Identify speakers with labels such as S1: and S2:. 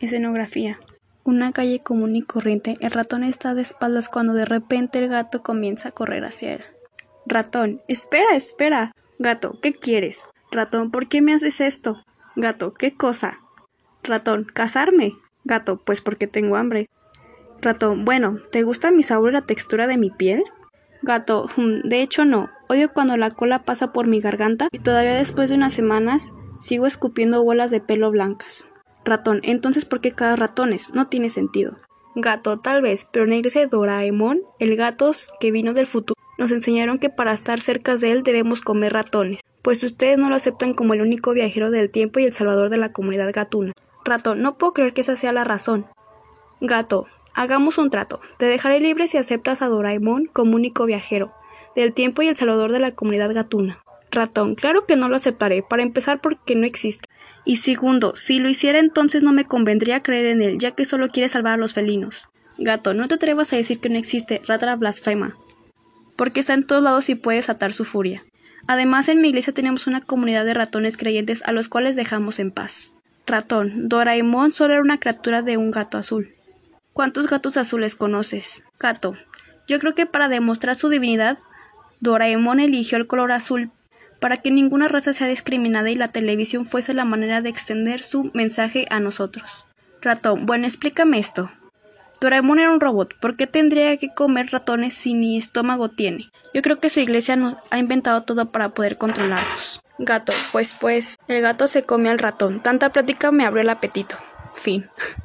S1: Escenografía. Una calle común y corriente. El ratón está de espaldas cuando de repente el gato comienza a correr hacia él. Ratón, espera, espera. Gato, ¿qué quieres? Ratón, ¿por qué me haces esto? Gato, ¿qué cosa? Ratón, casarme. Gato, pues porque tengo hambre. Ratón, bueno, ¿te gusta mi sabor y la textura de mi piel? Gato, hmm, de hecho no. Odio cuando la cola pasa por mi garganta y todavía después de unas semanas sigo escupiendo bolas de pelo blancas. Ratón, entonces ¿por qué cada ratones? No tiene sentido. Gato, tal vez, pero en la iglesia de Doraemon, el gato que vino del futuro, nos enseñaron que para estar cerca de él debemos comer ratones, pues ustedes no lo aceptan como el único viajero del tiempo y el salvador de la comunidad gatuna. Ratón, no puedo creer que esa sea la razón. Gato, hagamos un trato. Te dejaré libre si aceptas a Doraemon como único viajero del tiempo y el salvador de la comunidad gatuna. Ratón, claro que no lo aceptaré, para empezar porque no existe. Y segundo, si lo hiciera entonces no me convendría creer en él, ya que solo quiere salvar a los felinos. Gato, no te atrevas a decir que no existe, rata blasfema. Porque está en todos lados y puedes atar su furia. Además, en mi iglesia tenemos una comunidad de ratones creyentes a los cuales dejamos en paz. Ratón, Doraemon solo era una criatura de un gato azul. ¿Cuántos gatos azules conoces? Gato, yo creo que para demostrar su divinidad, Doraemon eligió el color azul para que ninguna raza sea discriminada y la televisión fuese la manera de extender su mensaje a nosotros. Ratón, bueno, explícame esto. Doraemon era un robot, ¿por qué tendría que comer ratones si ni estómago tiene? Yo creo que su iglesia nos ha inventado todo para poder controlarnos. Gato, pues pues, el gato se come al ratón. Tanta plática me abrió el apetito. Fin.